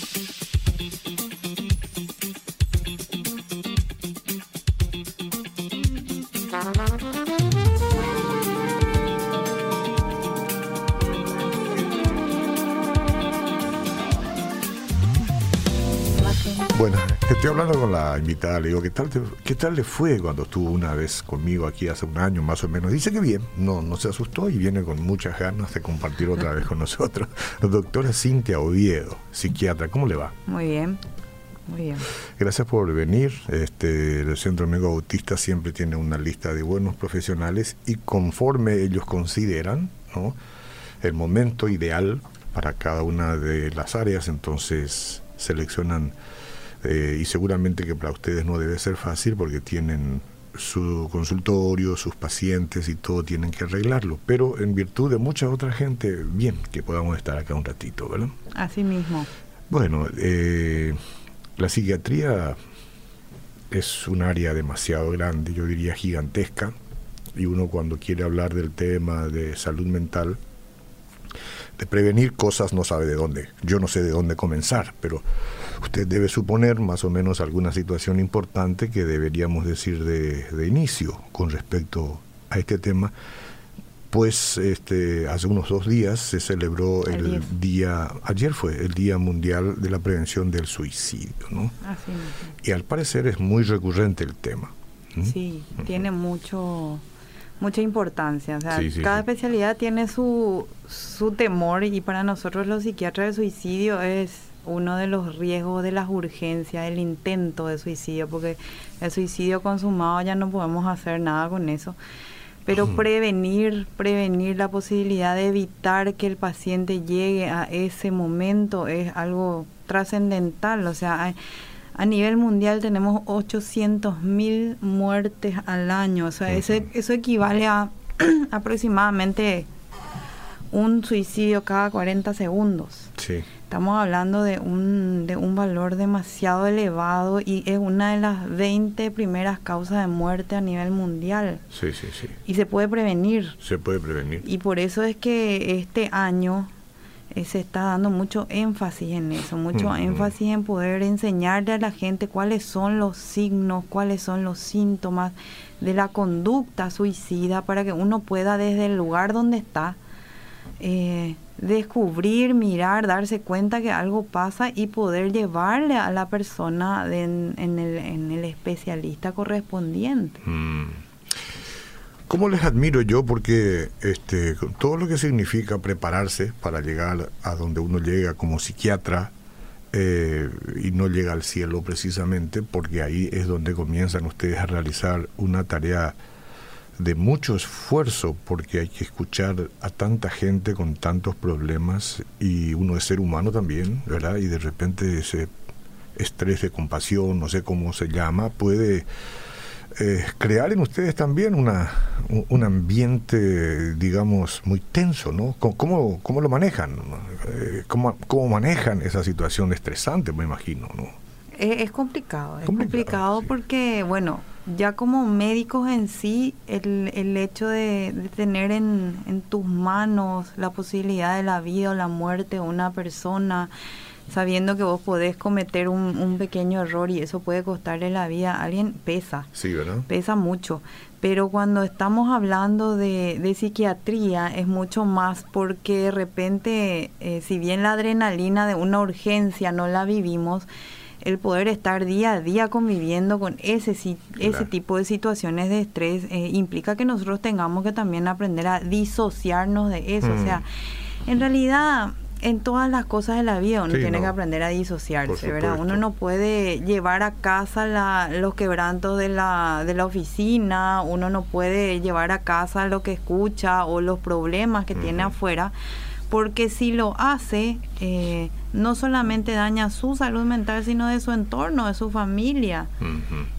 thank you estoy hablando con la invitada, le digo, ¿qué tal, ¿qué tal le fue cuando estuvo una vez conmigo aquí hace un año más o menos? Dice que bien, no, no se asustó y viene con muchas ganas de compartir otra vez con nosotros. doctora Cintia Oviedo, psiquiatra, ¿cómo le va? Muy bien, muy bien. Gracias por venir. Este, el Centro Amigo Autista siempre tiene una lista de buenos profesionales y conforme ellos consideran ¿no? el momento ideal para cada una de las áreas, entonces seleccionan eh, y seguramente que para ustedes no debe ser fácil porque tienen su consultorio, sus pacientes y todo tienen que arreglarlo, pero en virtud de mucha otra gente, bien que podamos estar acá un ratito, ¿verdad? Así mismo. Bueno, eh, la psiquiatría es un área demasiado grande, yo diría gigantesca, y uno cuando quiere hablar del tema de salud mental, de prevenir cosas no sabe de dónde. Yo no sé de dónde comenzar, pero usted debe suponer más o menos alguna situación importante que deberíamos decir de, de inicio con respecto a este tema. Pues este, hace unos dos días se celebró el día, ayer fue el Día Mundial de la Prevención del Suicidio, ¿no? Así y al parecer es muy recurrente el tema. Sí, tiene mucho mucha importancia. O sea, cada especialidad tiene su, su temor y para nosotros los psiquiatras el suicidio es uno de los riesgos de las urgencias, el intento de suicidio, porque el suicidio consumado ya no podemos hacer nada con eso. Pero prevenir, prevenir la posibilidad de evitar que el paciente llegue a ese momento es algo trascendental. O sea, a nivel mundial tenemos 800 mil muertes al año. O sea, eso equivale a aproximadamente un suicidio cada 40 segundos. Sí. Estamos hablando de un, de un valor demasiado elevado y es una de las 20 primeras causas de muerte a nivel mundial. Sí, sí, sí. Y se puede prevenir. Se puede prevenir. Y por eso es que este año eh, se está dando mucho énfasis en eso, mucho énfasis en poder enseñarle a la gente cuáles son los signos, cuáles son los síntomas de la conducta suicida para que uno pueda desde el lugar donde está eh, descubrir, mirar, darse cuenta que algo pasa y poder llevarle a la persona en, el, especialista correspondiente. Mm. ¿Cómo les admiro yo? Porque este, todo lo que significa prepararse para llegar a donde uno llega como psiquiatra eh, y no llega al cielo precisamente, porque ahí es donde comienzan ustedes a realizar una tarea de mucho esfuerzo, porque hay que escuchar a tanta gente con tantos problemas y uno es ser humano también, ¿verdad? Y de repente ese estrés de compasión, no sé cómo se llama, puede eh, crear en ustedes también una, un, ambiente, digamos, muy tenso, ¿no? ¿Cómo, cómo lo manejan? Eh, ¿Cómo, ¿Cómo, manejan esa situación estresante, me imagino, ¿no? Es, complicado, es complicado, porque, bueno, ya como médicos en sí, el, el hecho de, de tener en, en tus manos la posibilidad de la vida o la muerte de una persona, sabiendo que vos podés cometer un, un, pequeño error y eso puede costarle la vida a alguien, pesa. Sí, ¿verdad? Pesa mucho. Pero cuando estamos hablando de, de psiquiatría es mucho más porque de repente, eh, si bien la adrenalina de una urgencia no la vivimos, el poder estar día a día conviviendo con ese, ese tipo de situaciones de estrés eh, implica que nosotros tengamos que también aprender a disociarnos de eso. O sea, mm. en realidad en todas las cosas de la vida uno tiene que aprender a disociarse, ¿verdad? Uno no puede llevar a casa la, los quebrantos de la, de la oficina, uno no puede llevar a casa lo que escucha o los problemas que tiene afuera, porque si lo hace, eh, no solamente daña su salud mental, sino de su entorno, de su familia.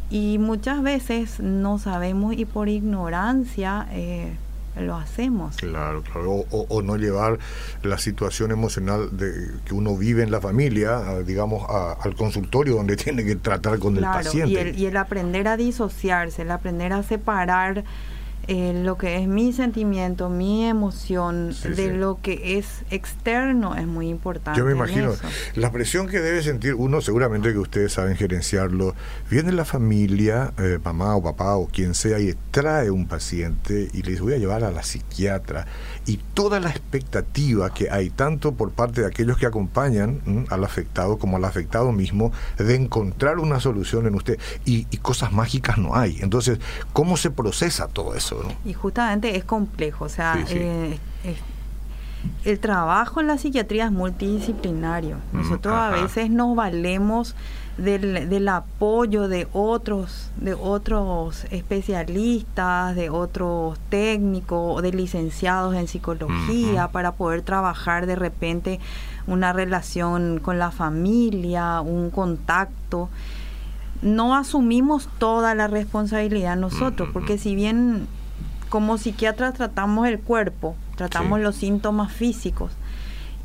Y muchas veces no sabemos y por ignorancia... Eh, lo hacemos. Claro, claro. O, no llevar la situación emocional de que uno vive en la familia, digamos, al consultorio donde tiene que tratar con el paciente. Y el, y el aprender a disociarse, el aprender a separar eh, lo que es mi sentimiento, mi emoción, de lo que es externo es muy importante. Yo me imagino, la presión que debe sentir uno, seguramente que ustedes saben gerenciarlo, viene la familia, eh, mamá o papá o quien sea, y trae un paciente y le dice voy a llevar a la psiquiatra, y toda la expectativa que hay, tanto por parte de aquellos que acompañan al afectado como al afectado mismo, de encontrar una solución en usted, y, cosas mágicas no hay. Entonces, ¿cómo se procesa todo eso? Y justamente es complejo, o sea, eh, el trabajo en la psiquiatría es multidisciplinario. Mm, Nosotros a veces nos valemos del, del, apoyo de otros, de otros especialistas, de otros técnicos, de licenciados en psicología, para poder trabajar de repente una relación con la familia, un contacto. No asumimos toda la responsabilidad nosotros, porque si bien como psiquiatras tratamos el cuerpo, tratamos los síntomas físicos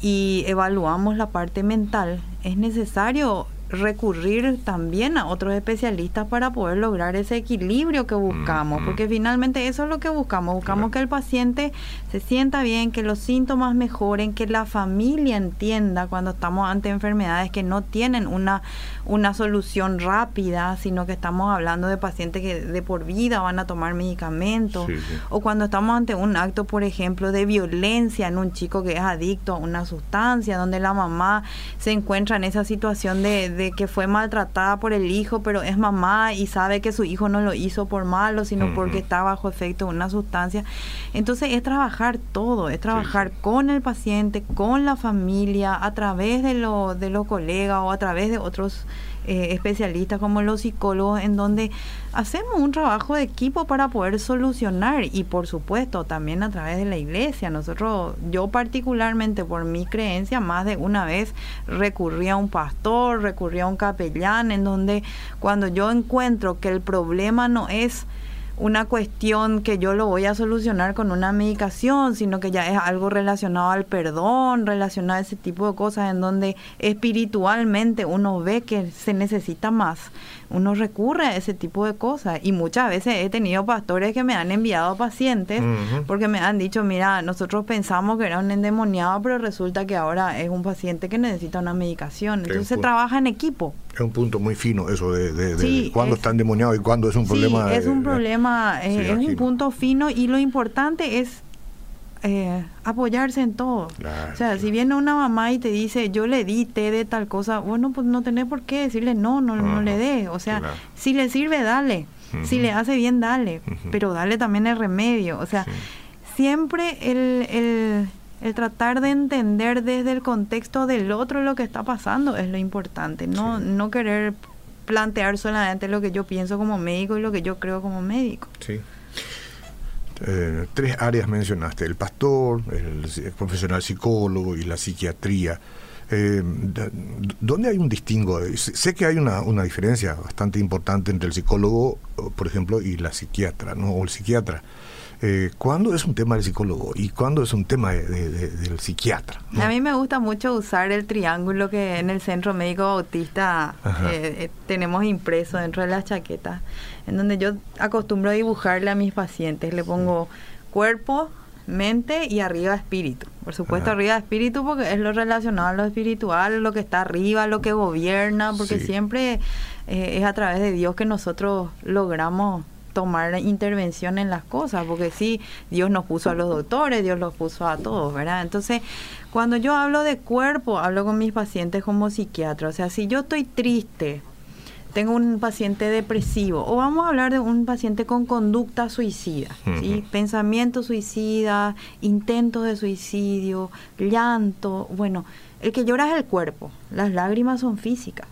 y evaluamos la parte mental, es necesario recurrir también a otros especialistas para poder lograr ese equilibrio que buscamos, porque finalmente eso es lo que buscamos, buscamos que el paciente se sienta bien, que los síntomas mejoren, que la familia entienda cuando estamos ante enfermedades que no tienen una, una solución rápida, sino que estamos hablando de pacientes que de por vida van a tomar medicamentos, o cuando estamos ante un acto, por ejemplo, de violencia en un chico que es adicto a una sustancia, donde la mamá se encuentra en esa situación de de que fue maltratada por el hijo, pero es mamá y sabe que su hijo no lo hizo por malo, sino porque está bajo efecto de una sustancia. Entonces es trabajar todo, es trabajar con el paciente, con la familia, a través de, lo, de los colegas o a través de otros eh, especialistas como los psicólogos, en donde hacemos un trabajo de equipo para poder solucionar y por supuesto también a través de la iglesia. Nosotros, yo particularmente por mi creencia, más de una vez recurrí a un pastor, recurrí a un capellán, en donde cuando yo encuentro que el problema no es una cuestión que yo lo voy a solucionar con una medicación, sino que ya es algo relacionado al perdón, relacionado a ese tipo de cosas en donde espiritualmente uno ve que se necesita más uno recurre a ese tipo de cosas. Y muchas veces he tenido pastores que me han enviado pacientes porque me han dicho, mira, nosotros pensamos que era un endemoniado, pero resulta que ahora es un paciente que necesita una medicación. Entonces se trabaja en equipo. Es un punto muy fino eso de, de, cuándo está endemoniado y cuándo es un problema. es un problema, eh, es un punto fino y lo importante es eh, apoyarse en todo. o sea, si viene una mamá y te dice, yo le di té de tal cosa, bueno, pues no tenés por qué decirle no, no, no le dé. O sea, si le sirve, dale. Si le hace bien, dale. Pero dale también el remedio. O sea, siempre el, el, el, tratar de entender desde el contexto del otro lo que está pasando es lo importante. No, no querer plantear solamente lo que yo pienso como médico y lo que yo creo como médico. Sí. Eh, tres áreas mencionaste, el pastor, el, profesional psicólogo y la psiquiatría. Eh, ¿Dónde hay un distingo? Sé que hay una, una, diferencia bastante importante entre el psicólogo, por ejemplo, y la psiquiatra, ¿no? o el psiquiatra. Eh, ¿Cuándo es un tema del psicólogo y cuándo es un tema del psiquiatra? A mí me gusta mucho usar el triángulo que en el Centro Médico Bautista eh, eh, tenemos impreso dentro de las chaquetas, en donde yo acostumbro a dibujarle a mis pacientes. Le pongo cuerpo, mente y arriba espíritu. Por supuesto, arriba espíritu porque es lo relacionado a lo espiritual, lo que está arriba, lo que gobierna, porque siempre es a través de Dios que nosotros logramos tomar intervención en las cosas, porque sí, Dios nos puso a los doctores, Dios los puso a todos, ¿verdad? Entonces, cuando yo hablo de cuerpo, hablo con mis pacientes como psiquiatra, o sea, si yo estoy triste, tengo un paciente depresivo, o vamos a hablar de un paciente con conducta suicida, ¿sí? pensamiento suicida, intentos de suicidio, llanto, bueno, el que llora es el cuerpo, las lágrimas son físicas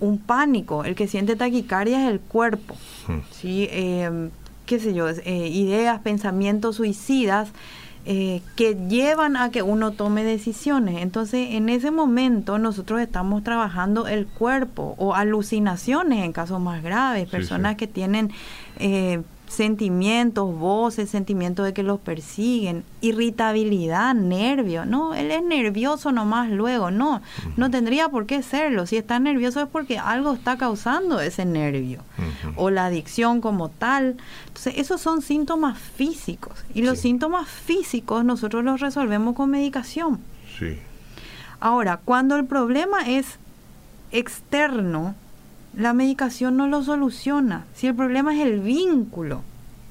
un pánico, el que siente taquicardia es el cuerpo, hmm. ¿sí? Eh, qué sé yo, eh, ideas, pensamientos suicidas eh, que llevan a que uno tome decisiones. Entonces, en ese momento nosotros estamos trabajando el cuerpo o alucinaciones en casos más graves, personas que tienen sentimientos, voces, sentimientos de que los persiguen, irritabilidad, nervio. No, él es nervioso nomás luego. No, no tendría por qué serlo. Si está nervioso es porque algo está causando ese nervio. O la adicción como tal. Entonces, esos son síntomas físicos. Y los síntomas físicos nosotros los resolvemos con medicación. Sí. Ahora, cuando el problema es externo, la medicación no lo soluciona. Si el problema es el vínculo,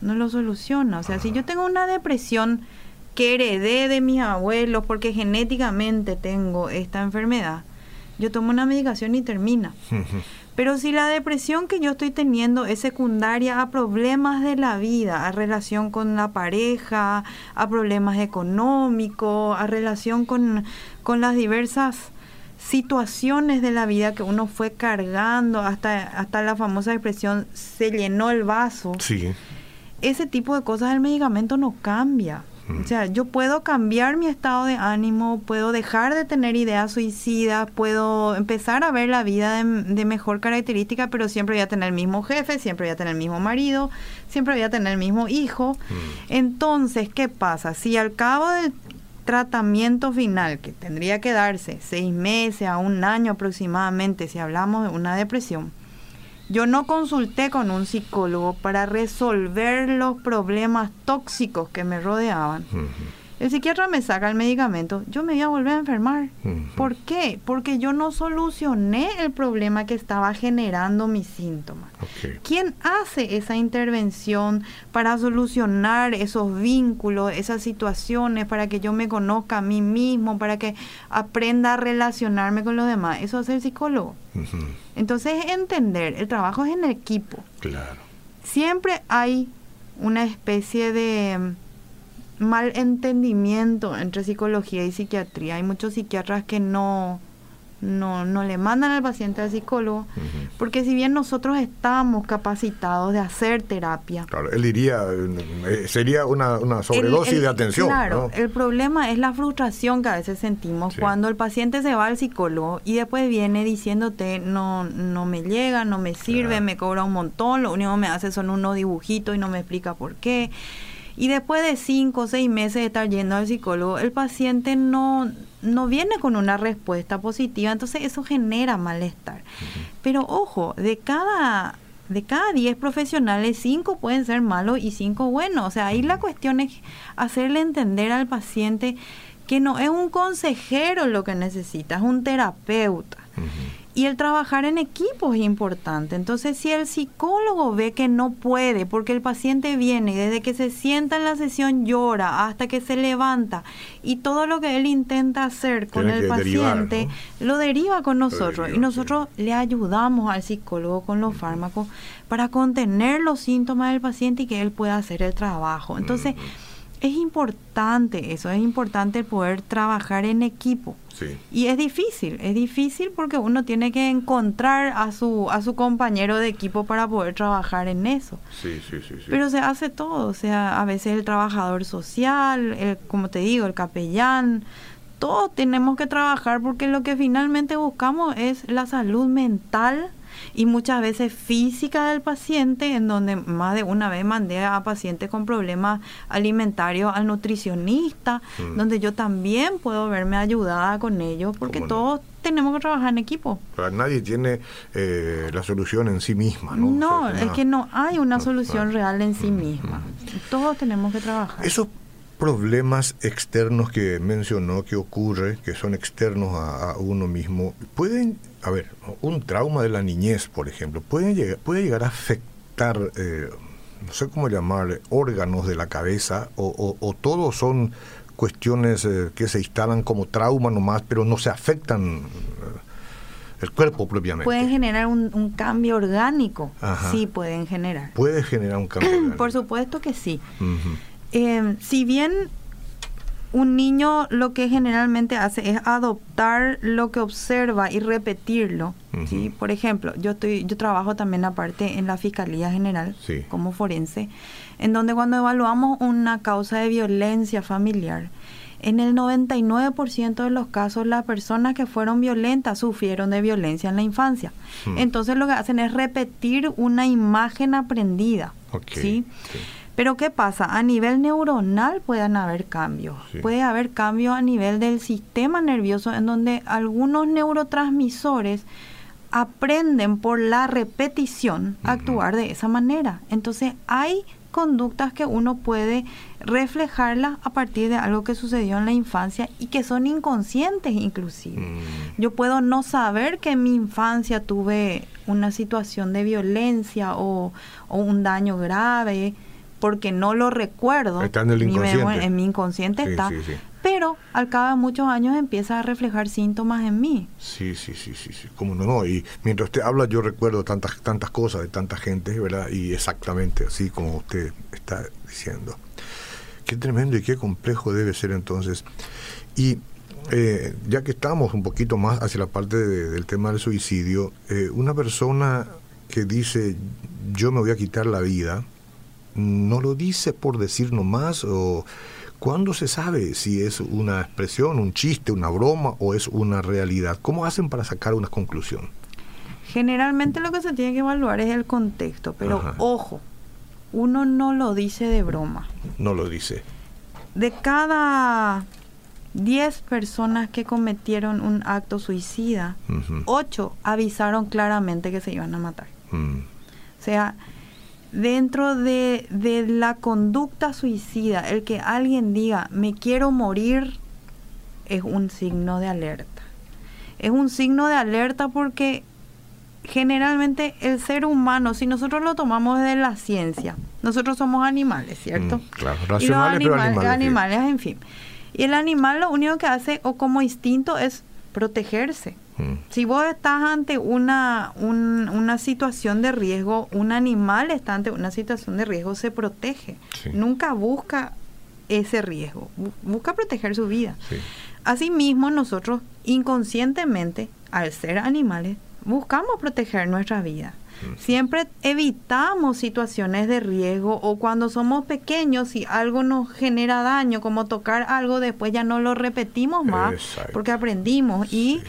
no lo soluciona. O sea, si yo tengo una depresión que heredé de mis abuelos porque genéticamente tengo esta enfermedad, yo tomo una medicación y termina. Pero si la depresión que yo estoy teniendo es secundaria a problemas de la vida, a relación con la pareja, a problemas económicos, a relación con, con las diversas situaciones de la vida que uno fue cargando hasta, hasta la famosa expresión se llenó el vaso. Sí. Ese tipo de cosas el medicamento no cambia. Mm. O sea, yo puedo cambiar mi estado de ánimo, puedo dejar de tener ideas suicidas, puedo empezar a ver la vida de, mejor característica, pero siempre voy a tener el mismo jefe, siempre voy a tener el mismo marido, siempre voy a tener el mismo hijo. Mm. Entonces, ¿qué pasa? Si al cabo del tratamiento final, que tendría que darse seis meses a un año aproximadamente, si hablamos de una depresión, yo no consulté con un psicólogo para resolver los problemas tóxicos que me rodeaban el psiquiatra me saca el medicamento, yo me voy a volver a enfermar. ¿Por qué? Porque yo no solucioné el problema que estaba generando mis síntomas. ¿Quién hace esa intervención para solucionar esos vínculos, esas situaciones, para que yo me conozca a mí mismo, para que aprenda a relacionarme con los demás? Eso hace el psicólogo. Entonces, entender, el trabajo es en equipo. Claro. Siempre hay una especie de mal entendimiento entre psicología y psiquiatría. Hay muchos psiquiatras que no, no, no le mandan al paciente al psicólogo, porque si bien nosotros estamos capacitados de hacer terapia. Claro, él diría, eh, sería una, una sobredosis de atención. Claro, el problema es la frustración que a veces sentimos cuando el paciente se va al psicólogo y después viene diciéndote, no, no me llega, no me sirve, me cobra un montón, lo único que me hace son unos dibujitos y no me explica por qué. Y después de cinco o seis meses de estar yendo al psicólogo, el paciente no, no viene con una respuesta positiva, entonces eso genera malestar. Pero ojo, de cada de cada 10 profesionales, 5 pueden ser malos y 5 buenos. O sea, ahí la cuestión es hacerle entender al paciente que no es un consejero lo que necesita, es un terapeuta. Y el trabajar en equipo es importante. Entonces, si el psicólogo ve que no puede, porque el paciente viene y desde que se sienta en la sesión llora hasta que se levanta, y todo lo que él intenta hacer con el paciente lo deriva con nosotros. y nosotros le ayudamos al psicólogo con los fármacos para contener los síntomas del paciente y que él pueda hacer el trabajo. Entonces, es importante eso, es importante poder trabajar en equipo. Y es difícil, es difícil porque uno tiene que encontrar a su a su compañero de equipo para poder trabajar en eso. Sí, sí, sí, Pero se hace todo, o sea, a veces el trabajador social, el, como te digo, el capellán, todos tenemos que trabajar porque lo que finalmente buscamos es la salud mental y muchas veces física del paciente, en donde más de una vez mandé a pacientes con problemas alimentarios al nutricionista, mm. donde yo también puedo verme ayudada con ellos, porque todos tenemos que trabajar en equipo. nadie tiene eh, la solución en sí misma, ¿no? No, es que no hay una solución real en sí mm, misma. Mm. Todos tenemos que trabajar. Esos problemas externos que mencionó que ocurre, que son externos a uno mismo, pueden a ver, un trauma de la niñez, por ejemplo, puede llegar, puede llegar a afectar, eh, no sé cómo llamar, órganos de la cabeza, o, o, todos son cuestiones eh, que se instalan como trauma nomás, pero no se afectan eh, el cuerpo propiamente. Pueden generar un, cambio orgánico, sí pueden generar. Puede generar un cambio orgánico. Por supuesto que sí. si bien un niño lo que generalmente hace es adoptar lo que observa y repetirlo. ¿sí? Por ejemplo, yo estoy yo trabajo también aparte en la Fiscalía General como forense, en donde cuando evaluamos una causa de violencia familiar, en el 99% de los casos las personas que fueron violentas sufrieron de violencia en la infancia. Hmm. Entonces lo que hacen es repetir una imagen aprendida. ¿sí? Pero ¿qué pasa? A nivel neuronal pueden haber cambios. Puede haber cambios a nivel del sistema nervioso en donde algunos neurotransmisores aprenden por la repetición a actuar de esa manera. Entonces hay conductas que uno puede reflejarlas a partir de algo que sucedió en la infancia y que son inconscientes inclusive. Mm. Yo puedo no saber que en mi infancia tuve una situación de violencia o, un daño grave porque no lo recuerdo. Está en el inconsciente. en mi inconsciente está pero al cabo de muchos años empieza a reflejar síntomas en mí. Sí, sí, sí, sí, sí, como no, no, y mientras usted habla yo recuerdo tantas tantas cosas de tanta gente, ¿verdad? Y exactamente así como usted está diciendo. Qué tremendo y qué complejo debe ser entonces. Y eh, ya que estamos un poquito más hacia la parte del tema del suicidio, eh, una persona que dice yo me voy a quitar la vida, no lo dice por decir nomás o ¿Cuándo se sabe si es una expresión, un chiste, una broma o es una realidad? ¿Cómo hacen para sacar una conclusión? Generalmente lo que se tiene que evaluar es el contexto, pero ojo, uno no lo dice de broma. No lo dice. De cada 10 personas que cometieron un acto suicida, 8 avisaron claramente que se iban a matar. Mm. O sea, dentro de, la conducta suicida, el que alguien diga, me quiero morir, es un signo de alerta. Es un signo de alerta porque generalmente el ser humano, si nosotros lo tomamos de la ciencia, nosotros somos animales, ¿cierto? Mm, claro, racionales, pero animales. Animales, en fin. Y el animal lo único que hace, o como instinto, es protegerse. Si vos estás ante una, una situación de riesgo, un animal está ante una situación de riesgo, se protege. Nunca busca ese riesgo, busca proteger su vida. Asimismo, nosotros inconscientemente, al ser animales, buscamos proteger nuestra vida. Siempre evitamos situaciones de riesgo o cuando somos pequeños, si algo nos genera daño, como tocar algo, después ya no lo repetimos más porque aprendimos. Y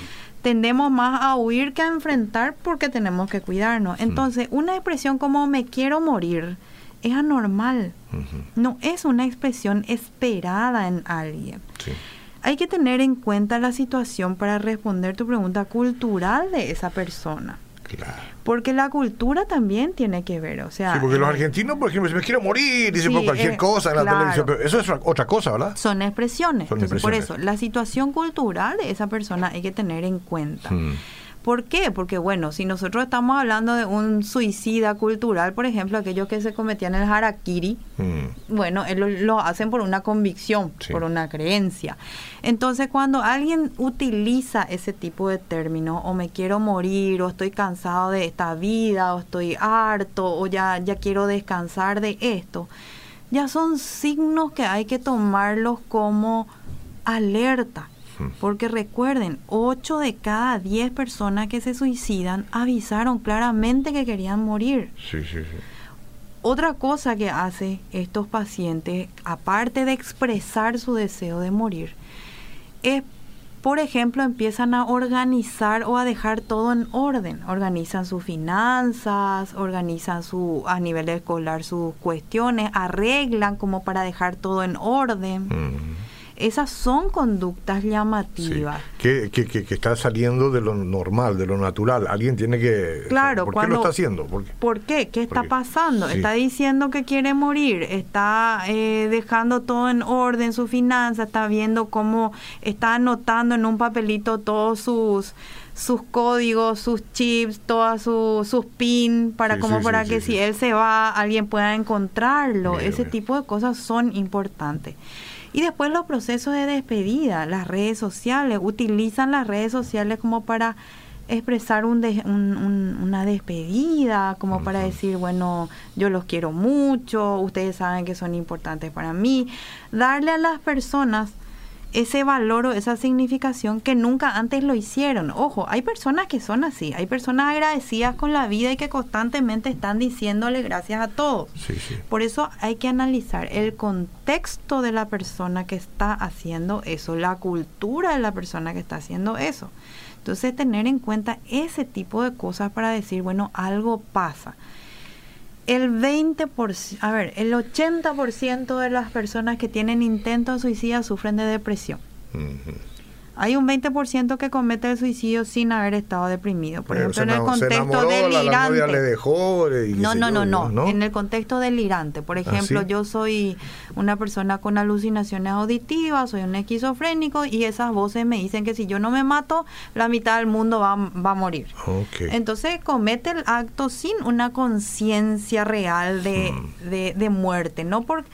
tendemos más a huir que a enfrentar porque tenemos que cuidarnos. Entonces, una expresión como me quiero morir es anormal. No es una expresión esperada en alguien. Hay que tener en cuenta la situación para responder tu pregunta cultural de esa persona. Porque la cultura también tiene que ver, o sea... Sí, porque los argentinos, por ejemplo, si me quiero morir, dicen por cualquier eh, cosa en la televisión, pero eso es otra cosa, ¿verdad? Son expresiones. Por eso, la situación cultural de esa persona hay que tener en cuenta. Hmm. ¿Por qué? Porque bueno, si nosotros estamos hablando de un suicida cultural, por ejemplo, aquellos que se cometían el harakiri, mm. bueno, lo, hacen por una convicción, por una creencia. Entonces, cuando alguien utiliza ese tipo de términos, o me quiero morir, o estoy cansado de esta vida, o estoy harto, o ya, ya quiero descansar de esto, ya son signos que hay que tomarlos como alerta porque recuerden, 8 de cada 10 personas que se suicidan avisaron claramente que querían morir. Sí, sí, sí. Otra cosa que hace estos pacientes, aparte de expresar su deseo de morir, es, por ejemplo, empiezan a organizar o a dejar todo en orden. Organizan sus finanzas, organizan su, a nivel escolar sus cuestiones, arreglan como para dejar todo en orden. Esas son conductas llamativas. Que, que, que, está saliendo de lo normal, de lo natural. Alguien tiene que... Claro, ¿Por qué lo está haciendo? ¿Por qué? qué? está pasando? Está diciendo que quiere morir, está eh, dejando todo en orden, su finanza, está viendo cómo está anotando en un papelito todos sus sus códigos, sus chips, todas sus pin para como para que si él se va alguien pueda encontrarlo. Ese tipo de cosas son importantes. Y después los procesos de despedida, las redes sociales, utilizan las redes sociales como para expresar un una despedida, como para decir, bueno, yo los quiero mucho, ustedes saben que son importantes para mí. Darle a las personas ese valor o esa significación que nunca antes lo hicieron. Ojo, hay personas que son así, hay personas agradecidas con la vida y que constantemente están diciéndole gracias a todos. Por eso hay que analizar el contexto de la persona que está haciendo eso, la cultura de la persona que está haciendo eso. Entonces tener en cuenta ese tipo de cosas para decir, bueno, algo pasa el 20%, a ver, el 80% de las personas que tienen intento de suicidio sufren de depresión. Hay un 20% que comete el suicidio sin haber estado deprimido. Por ejemplo, en el contexto delirante. le dejó, no, no, no, no, En el contexto delirante. Por ¿Ah, ejemplo, yo soy una persona con alucinaciones auditivas, soy un esquizofrénico y esas voces me dicen que si yo no me mato, la mitad del mundo va, va a morir. Entonces comete el acto sin una conciencia real de, hmm. de, de muerte, no por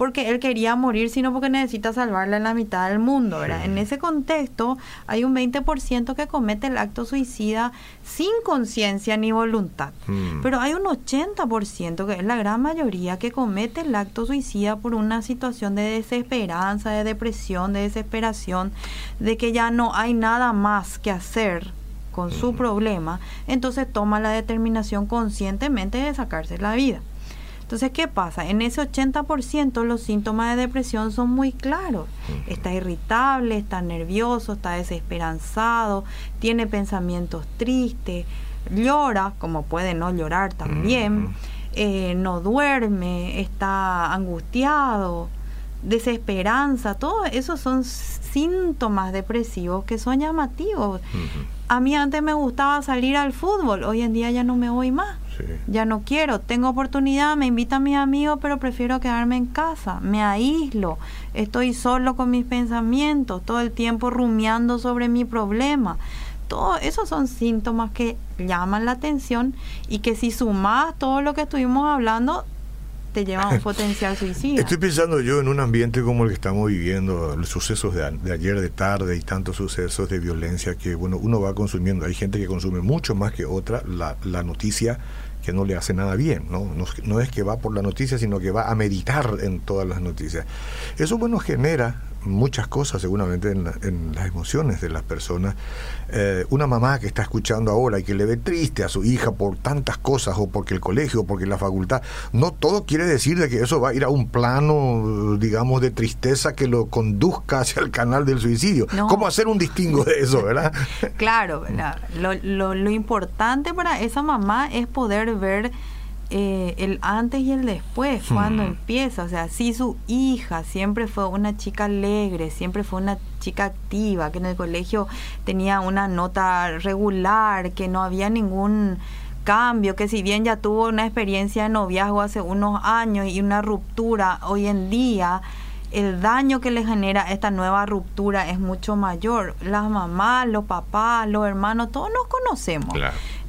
porque él quería morir, sino porque necesita salvarle a la mitad del mundo, ¿verdad? En ese contexto hay un 20% que comete el acto suicida sin conciencia ni voluntad, hmm. pero hay un 80%, que es la gran mayoría, que comete el acto suicida por una situación de desesperanza, de depresión, de desesperación, de que ya no hay nada más que hacer con su hmm. problema, entonces toma la determinación conscientemente de sacarse la vida. Entonces, ¿qué pasa? En ese 80% los síntomas de depresión son muy claros. Está irritable, está nervioso, está desesperanzado, tiene pensamientos tristes, llora, como puede no llorar también, eh, no duerme, está angustiado, desesperanza, todos esos son síntomas depresivos que son llamativos. A mí antes me gustaba salir al fútbol, hoy en día ya no me voy más. Ya no quiero, tengo oportunidad, me invitan mis amigos, pero prefiero quedarme en casa, me aíslo, estoy solo con mis pensamientos, todo el tiempo rumiando sobre mi problema. Todo esos son síntomas que llaman la atención y que si sumas todo lo que estuvimos hablando, te lleva a un potencial suicidio. Estoy pensando yo en un ambiente como el que estamos viviendo, los sucesos de, de, ayer de tarde y tantos sucesos de violencia que bueno uno va consumiendo. Hay gente que consume mucho más que otra la, la noticia que no le hace nada bien, ¿no? ¿no? es que va por la noticia, sino que va a meditar en todas las noticias. Eso, bueno, genera muchas cosas seguramente en, las emociones de las personas. Eh, una mamá que está escuchando ahora y que le ve triste a su hija por tantas cosas, o porque el colegio, o porque la facultad, no todo quiere decir de que eso va a ir a un plano, digamos, de tristeza que lo conduzca hacia el canal del suicidio. ¿Cómo hacer un distingo de eso, verdad? claro, lo, lo, lo importante para esa mamá es poder ver eh, el antes y el después, cuando empieza. O sea, si su hija siempre fue una chica alegre, siempre fue una chica activa, que en el colegio tenía una nota regular, que no había ningún cambio, que si bien ya tuvo una experiencia de noviazgo hace unos años y una ruptura hoy en día, el daño que le genera esta nueva ruptura es mucho mayor. Las mamás, los papás, los hermanos, todos nos conocemos.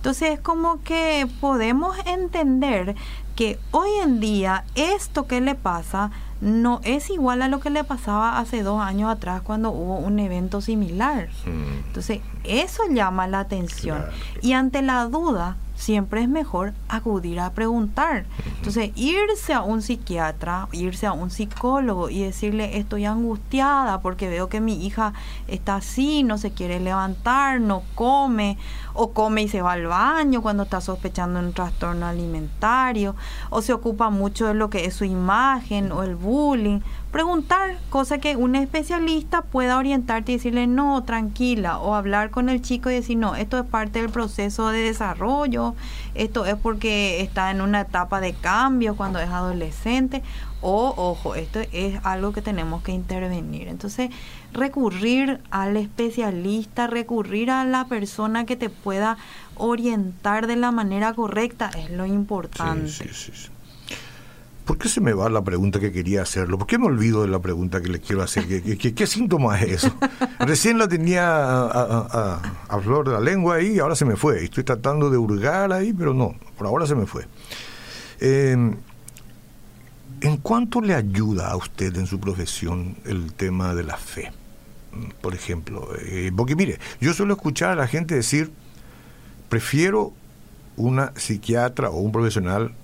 Entonces es como que podemos entender que hoy en día esto que le pasa no es igual a lo que le pasaba hace dos años atrás cuando hubo un evento similar. Mm. Entonces eso llama la atención. Y ante la duda, siempre es mejor acudir a preguntar. Entonces, irse a un psiquiatra, irse a un psicólogo y decirle, estoy angustiada porque veo que mi hija está así, no se quiere levantar, no come, o come y se va al baño cuando está sospechando un trastorno alimentario, o se ocupa mucho de lo que es su imagen o el bullying. Preguntar, cosa que un especialista pueda orientarte y decirle, no, tranquila, o hablar con el chico y decir, no, esto es parte del proceso de desarrollo, esto es porque está en una etapa de cambio cuando es adolescente o, ojo, esto es algo que tenemos que intervenir. Entonces, recurrir al especialista, recurrir a la persona que te pueda orientar de la manera correcta es lo importante. Sí, sí, sí. ¿Por qué se me va la pregunta que quería hacerlo? ¿Por qué me olvido de la pregunta que le quiero hacer? ¿Qué, qué, síntoma es eso? Recién la tenía a, flor de la lengua ahí y ahora se me fue. Estoy tratando de hurgar ahí, pero no, por ahora se me fue. Eh, ¿En cuánto le ayuda a usted en su profesión el tema de la fe? Por ejemplo, eh, porque mire, yo suelo escuchar a la gente decir, prefiero una psiquiatra o un profesional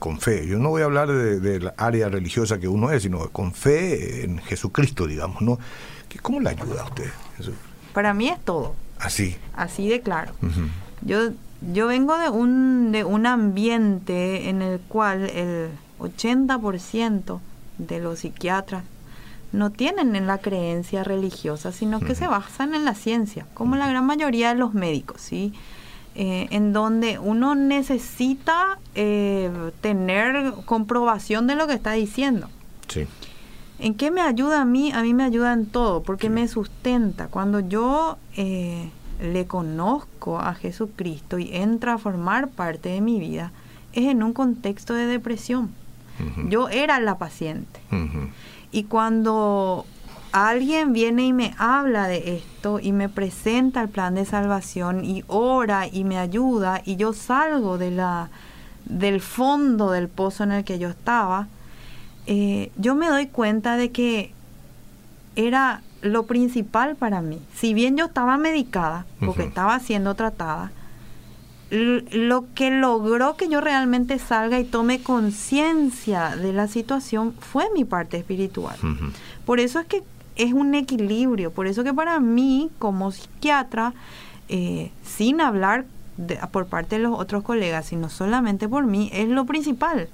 con fe. Yo no voy a hablar de, la área religiosa que uno es, sino con fe en Jesucristo, digamos, ¿no? ¿Cómo le ayuda a usted? Para mí es todo. Así. Así de claro. Yo yo vengo de un, de un ambiente en el cual el 80% de los psiquiatras no tienen en la creencia religiosa, sino que se basan en la ciencia, como la gran mayoría de los médicos, ¿sí? Eh, en donde uno necesita eh, tener comprobación de lo que está diciendo. Sí. ¿En qué me ayuda a mí? A mí me ayuda en todo, porque me sustenta. Cuando yo eh, le conozco a Jesucristo y entra a formar parte de mi vida, es en un contexto de depresión. Yo era la paciente. Y cuando alguien viene y me habla de esto y me presenta el plan de salvación y ora y me ayuda y yo salgo de la, del fondo del pozo en el que yo estaba, eh, yo me doy cuenta de que era lo principal para mí. Si bien yo estaba medicada, porque estaba siendo tratada, lo que logró que yo realmente salga y tome conciencia de la situación fue mi parte espiritual. Por eso es que es un equilibrio, por eso que para mí como psiquiatra, eh, sin hablar por parte de los otros colegas, sino solamente por mí, es lo principal.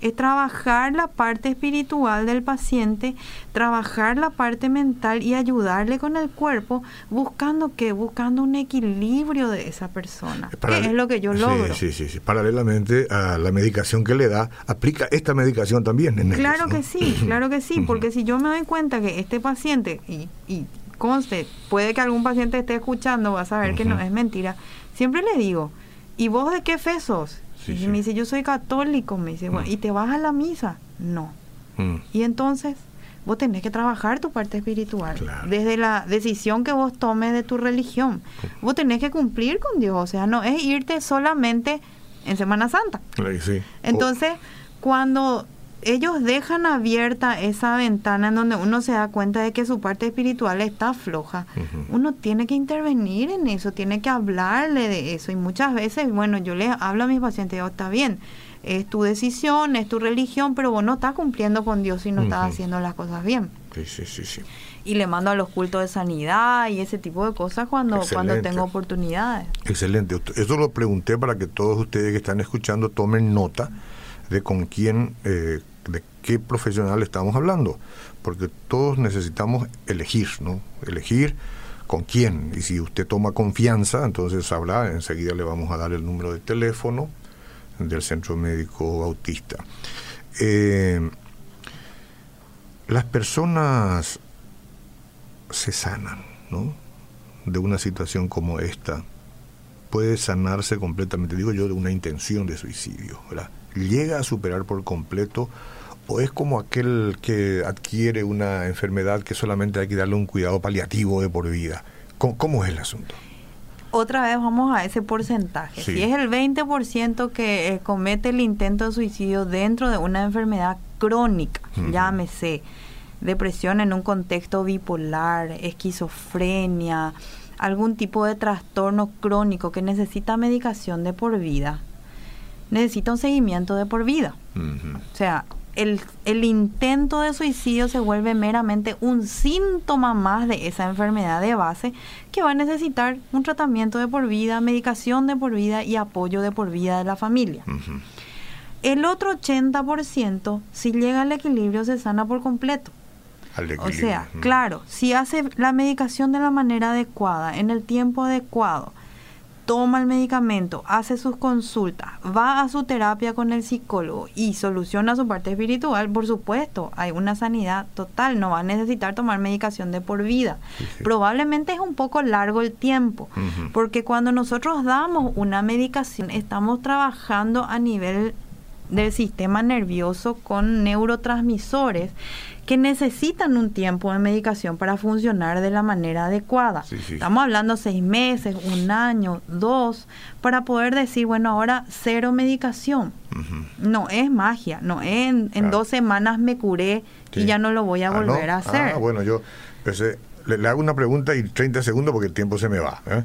Es trabajar la parte espiritual del paciente, trabajar la parte mental y ayudarle con el cuerpo, buscando que buscando un equilibrio de esa persona, que es lo que yo logro. Sí, sí, sí, Paralelamente a la medicación que le da, aplica esta medicación también. En claro que sí, claro que sí, porque si yo me doy cuenta que este paciente, y, y conste, puede que algún paciente esté escuchando, va a saber que no es mentira, Siempre le digo, ¿y vos de qué fe sos? Y me dice, yo soy católico, me dice, bueno, mm. ¿y te vas a la misa? No. Mm. Y entonces, vos tenés que trabajar tu parte espiritual. Desde la decisión que vos tomes de tu religión. Vos tenés que cumplir con Dios. O sea, no es irte solamente en Semana Santa. Sí. Entonces, cuando ellos dejan abierta esa ventana en donde uno se da cuenta de que su parte espiritual está floja. Uno tiene que intervenir en eso, tiene que hablarle de eso. Y muchas veces, bueno, yo les hablo a mis pacientes, digo, está bien, es tu decisión, es tu religión, pero vos no estás cumpliendo con Dios y no estás haciendo las cosas bien. Sí, sí, sí, sí. Y le mando a los cultos de sanidad y ese tipo de cosas cuando, cuando tengo oportunidades. Excelente. Eso lo pregunté para que todos ustedes que están escuchando tomen nota de con quién, eh, de qué profesional estamos hablando, porque todos necesitamos elegir, ¿no? Elegir con quién. Y si usted toma confianza, entonces habla, enseguida le vamos a dar el número de teléfono del Centro Médico Autista. Eh, las personas se sanan, ¿no? De una situación como esta. Puede sanarse completamente, digo yo, de una intención de suicidio, ¿verdad? Llega a superar por completo o es como aquel que adquiere una enfermedad que solamente hay que darle un cuidado paliativo de por vida? ¿Cómo, es el asunto? Otra vez vamos a ese porcentaje. Si es el 20% que eh, comete el intento de suicidio dentro de una enfermedad crónica, llámese depresión en un contexto bipolar, esquizofrenia, algún tipo de trastorno crónico que necesita medicación de por vida, necesita un seguimiento de por vida. O sea, el, el, intento de suicidio se vuelve meramente un síntoma más de esa enfermedad de base que va a necesitar un tratamiento de por vida, medicación de por vida y apoyo de por vida de la familia. El otro 80%, si llega al equilibrio, se sana por completo. O sea, claro, si hace la medicación de la manera adecuada, en el tiempo adecuado, toma el medicamento, hace sus consultas, va a su terapia con el psicólogo y soluciona su parte espiritual, por supuesto, hay una sanidad total, no va a necesitar tomar medicación de por vida. Probablemente es un poco largo el tiempo, porque cuando nosotros damos una medicación, estamos trabajando a nivel del sistema nervioso con neurotransmisores que necesitan un tiempo de medicación para funcionar de la manera adecuada. Estamos hablando seis meses, un año, dos, para poder decir, bueno, ahora cero medicación. No es magia, no es en, dos semanas me curé y ya no lo voy a ah, volver a hacer. Ah, bueno, yo le, hago una pregunta y 30 segundos porque el tiempo se me va. ¿eh?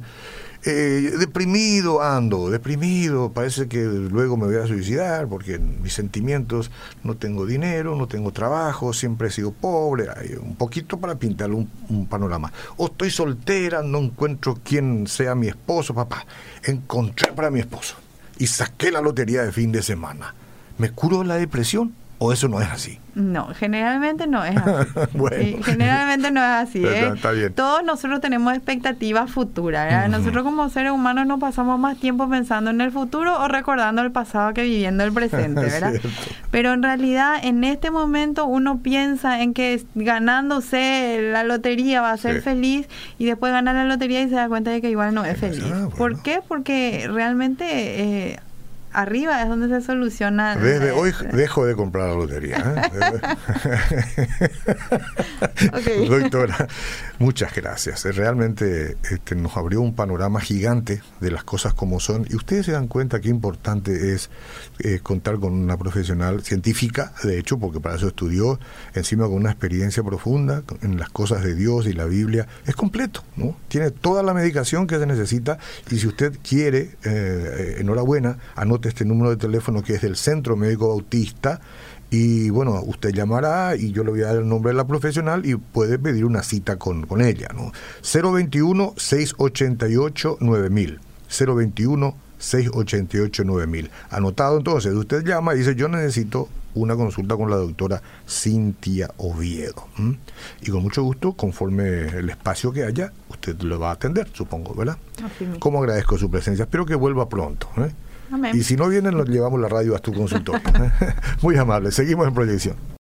eh, deprimido ando, deprimido, parece que luego me voy a suicidar porque mis sentimientos, no tengo dinero, no tengo trabajo, siempre he sido pobre, un poquito para pintar un, panorama. O estoy soltera, no encuentro quién sea mi esposo, papá. Encontré para mi esposo y saqué la lotería de fin de semana. ¿Me curo la depresión? ¿O eso no es así? No, generalmente no es así. bueno. generalmente no es así. ¿eh? Todos nosotros tenemos expectativas futuras. Nosotros como seres humanos no pasamos más tiempo pensando en el futuro o recordando el pasado que viviendo el presente, ¿verdad? Pero en realidad en este momento uno piensa en que ganándose la lotería va a ser feliz y después gana la lotería y se da cuenta de que igual no es feliz. Ah, ¿Por qué? Porque realmente... Eh, arriba es donde se soluciona. Desde hoy dejo de comprar la lotería. ¿eh? Doctora, muchas gracias. Realmente este, nos abrió un panorama gigante de las cosas como son y ustedes se dan cuenta qué importante es eh, contar con una profesional científica, de hecho, porque para eso estudió, encima con una experiencia profunda en las cosas de Dios y la Biblia. Es completo, ¿no? Tiene toda la medicación que se necesita y si usted quiere, eh, enhorabuena, anote este número de teléfono que es del Centro Médico Bautista. Y bueno, usted llamará y yo le voy a dar el nombre de la profesional y puede pedir una cita con, con ella. ¿no? 021-688-9000. 021-688-9000. Anotado entonces, usted llama y dice, yo necesito una consulta con la doctora Cintia Oviedo. Y con mucho gusto, conforme el espacio que haya, usted lo va a atender, supongo, ¿verdad? Como agradezco su presencia. Espero que vuelva pronto. ¿eh? Y si no vienen, nos llevamos la radio a tu consultorio. Muy amable. Seguimos en proyección.